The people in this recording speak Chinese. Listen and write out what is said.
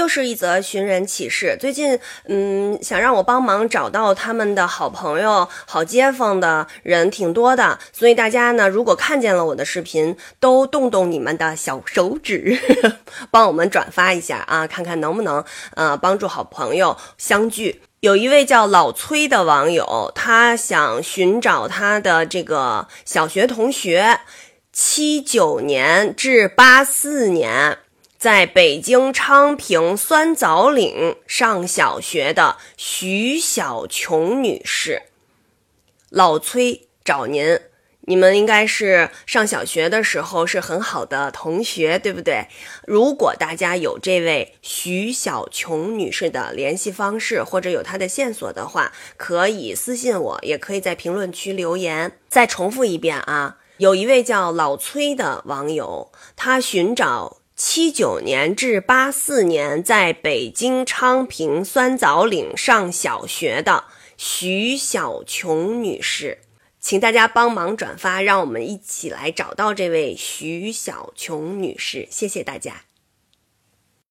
又是一则寻人启事。最近，嗯，想让我帮忙找到他们的好朋友、好街坊的人挺多的，所以大家呢，如果看见了我的视频，都动动你们的小手指，帮我们转发一下啊，看看能不能呃帮助好朋友相聚。有一位叫老崔的网友，他想寻找他的这个小学同学，七九年至八四年。在北京昌平酸枣岭上小学的徐小琼女士，老崔找您，你们应该是上小学的时候是很好的同学，对不对？如果大家有这位徐小琼女士的联系方式，或者有她的线索的话，可以私信我，也可以在评论区留言。再重复一遍啊，有一位叫老崔的网友，他寻找。七九年至八四年在北京昌平酸枣岭上小学的徐小琼女士，请大家帮忙转发，让我们一起来找到这位徐小琼女士。谢谢大家。